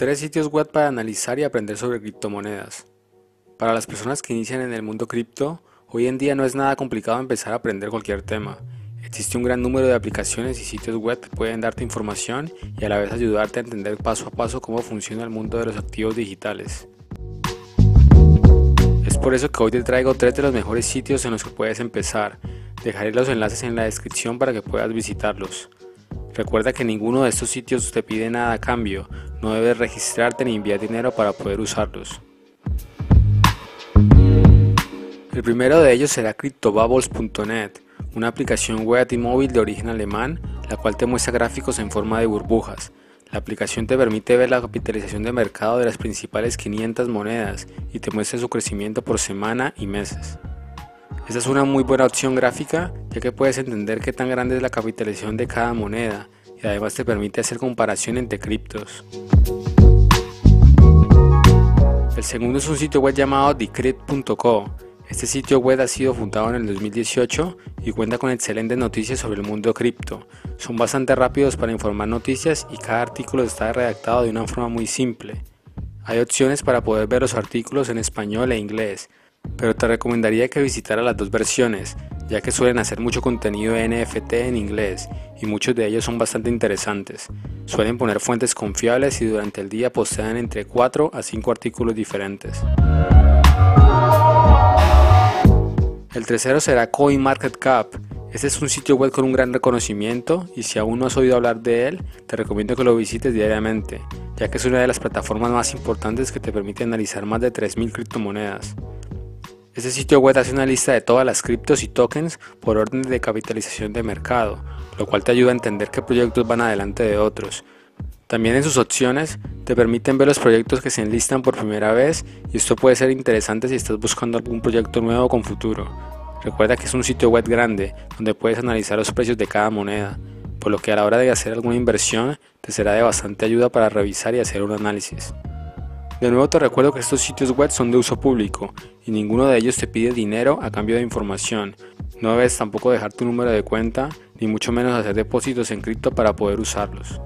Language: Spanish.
Tres sitios web para analizar y aprender sobre criptomonedas. Para las personas que inician en el mundo cripto, hoy en día no es nada complicado empezar a aprender cualquier tema. Existe un gran número de aplicaciones y sitios web que pueden darte información y a la vez ayudarte a entender paso a paso cómo funciona el mundo de los activos digitales. Es por eso que hoy te traigo tres de los mejores sitios en los que puedes empezar. Dejaré los enlaces en la descripción para que puedas visitarlos. Recuerda que ninguno de estos sitios te pide nada a cambio, no debes registrarte ni enviar dinero para poder usarlos. El primero de ellos será CryptoBubbles.net, una aplicación web y móvil de origen alemán, la cual te muestra gráficos en forma de burbujas. La aplicación te permite ver la capitalización de mercado de las principales 500 monedas y te muestra su crecimiento por semana y meses. Esta es una muy buena opción gráfica ya que puedes entender qué tan grande es la capitalización de cada moneda y además te permite hacer comparación entre criptos. El segundo es un sitio web llamado decrypt.co. Este sitio web ha sido fundado en el 2018 y cuenta con excelentes noticias sobre el mundo cripto. Son bastante rápidos para informar noticias y cada artículo está redactado de una forma muy simple. Hay opciones para poder ver los artículos en español e inglés, pero te recomendaría que visitara las dos versiones, ya que suelen hacer mucho contenido NFT en inglés y muchos de ellos son bastante interesantes. Suelen poner fuentes confiables y durante el día postean entre 4 a 5 artículos diferentes. El tercero será CoinMarketCap. Este es un sitio web con un gran reconocimiento y si aún no has oído hablar de él, te recomiendo que lo visites diariamente, ya que es una de las plataformas más importantes que te permite analizar más de 3.000 criptomonedas. Este sitio web hace una lista de todas las criptos y tokens por orden de capitalización de mercado, lo cual te ayuda a entender qué proyectos van adelante de otros. También en sus opciones te permiten ver los proyectos que se enlistan por primera vez y esto puede ser interesante si estás buscando algún proyecto nuevo con futuro. Recuerda que es un sitio web grande donde puedes analizar los precios de cada moneda, por lo que a la hora de hacer alguna inversión te será de bastante ayuda para revisar y hacer un análisis. De nuevo te recuerdo que estos sitios web son de uso público y ninguno de ellos te pide dinero a cambio de información. No debes tampoco dejar tu número de cuenta ni mucho menos hacer depósitos en cripto para poder usarlos.